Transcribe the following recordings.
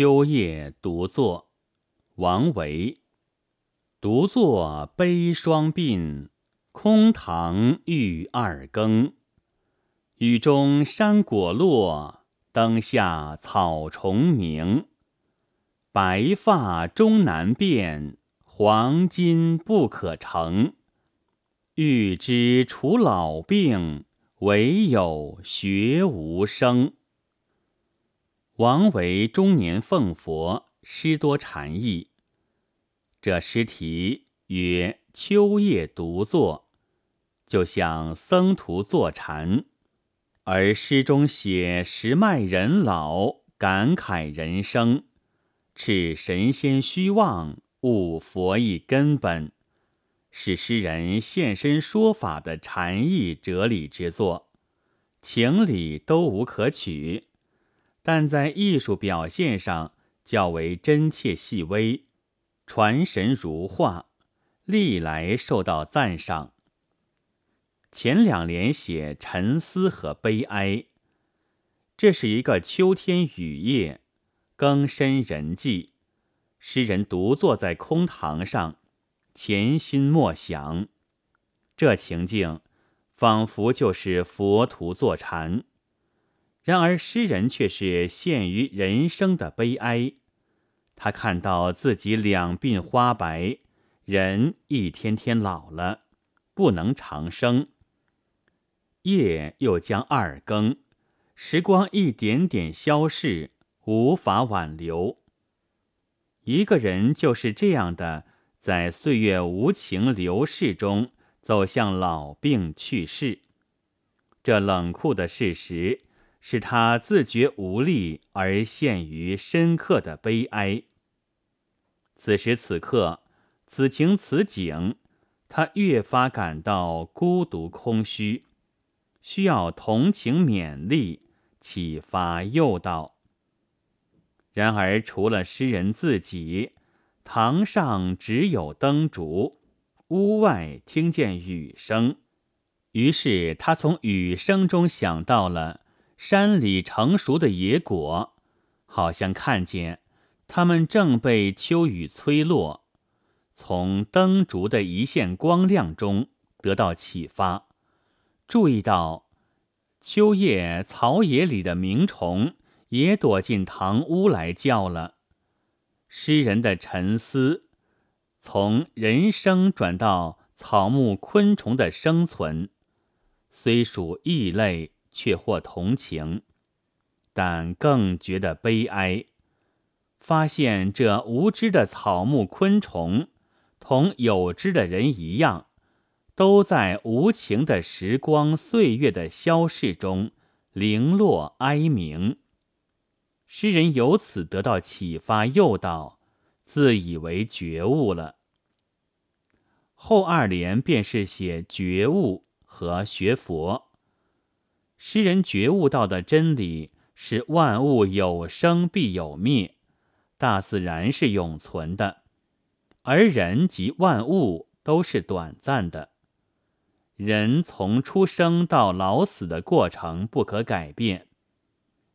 秋夜独坐，王维。独坐悲双鬓，空堂欲二更。雨中山果落，灯下草虫鸣。白发终难辨，黄金不可成。欲知除老病，唯有学无声。王维中年奉佛，诗多禅意。这诗题曰《秋夜独坐》，就像僧徒坐禅；而诗中写时迈人老，感慨人生，斥神仙虚妄，悟佛意根本，是诗人现身说法的禅意哲理之作，情理都无可取。但在艺术表现上较为真切细微，传神如画，历来受到赞赏。前两联写沉思和悲哀，这是一个秋天雨夜，更深人迹。诗人独坐在空堂上，潜心默想，这情境仿佛就是佛徒坐禅。然而，诗人却是陷于人生的悲哀。他看到自己两鬓花白，人一天天老了，不能长生。夜又将二更，时光一点点消逝，无法挽留。一个人就是这样的，在岁月无情流逝中走向老病去世。这冷酷的事实。使他自觉无力，而陷于深刻的悲哀。此时此刻，此情此景，他越发感到孤独空虚，需要同情勉励、启发诱导。然而，除了诗人自己，堂上只有灯烛，屋外听见雨声。于是，他从雨声中想到了。山里成熟的野果，好像看见它们正被秋雨吹落。从灯烛的一线光亮中得到启发，注意到秋夜草野里的鸣虫也躲进堂屋来叫了。诗人的沉思从人生转到草木昆虫的生存，虽属异类。却或同情，但更觉得悲哀。发现这无知的草木昆虫，同有知的人一样，都在无情的时光岁月的消逝中零落哀鸣。诗人由此得到启发诱导，自以为觉悟了。后二联便是写觉悟和学佛。诗人觉悟到的真理是万物有生必有灭，大自然是永存的，而人及万物都是短暂的。人从出生到老死的过程不可改变。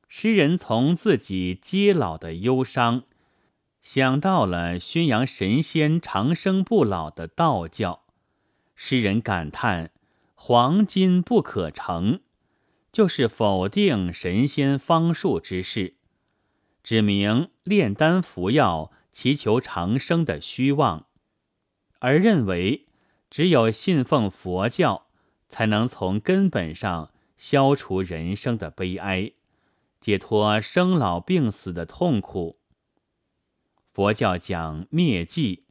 诗人从自己皆老的忧伤，想到了宣扬神仙长生不老的道教，诗人感叹：黄金不可成。就是否定神仙方术之事，指明炼丹服药祈求长生的虚妄，而认为只有信奉佛教，才能从根本上消除人生的悲哀，解脱生老病死的痛苦。佛教讲灭寂，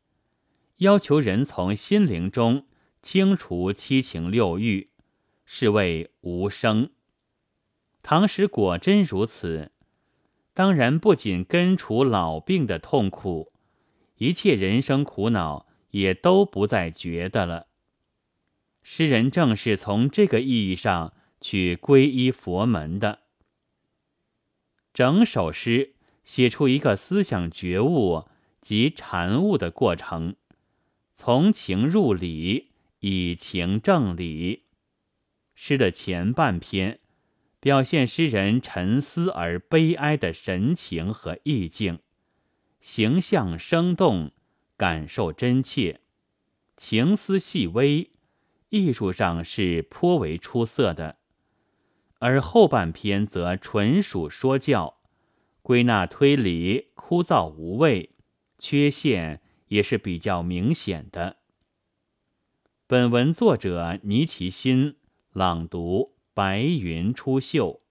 要求人从心灵中清除七情六欲，是谓无生。唐时果真如此，当然不仅根除老病的痛苦，一切人生苦恼也都不再觉得了。诗人正是从这个意义上去皈依佛门的。整首诗写出一个思想觉悟及禅悟的过程，从情入理，以情正理。诗的前半篇。表现诗人沉思而悲哀的神情和意境，形象生动，感受真切，情思细微，艺术上是颇为出色的。而后半篇则纯属说教，归纳推理枯燥无味，缺陷也是比较明显的。本文作者倪其新朗读。白云出岫。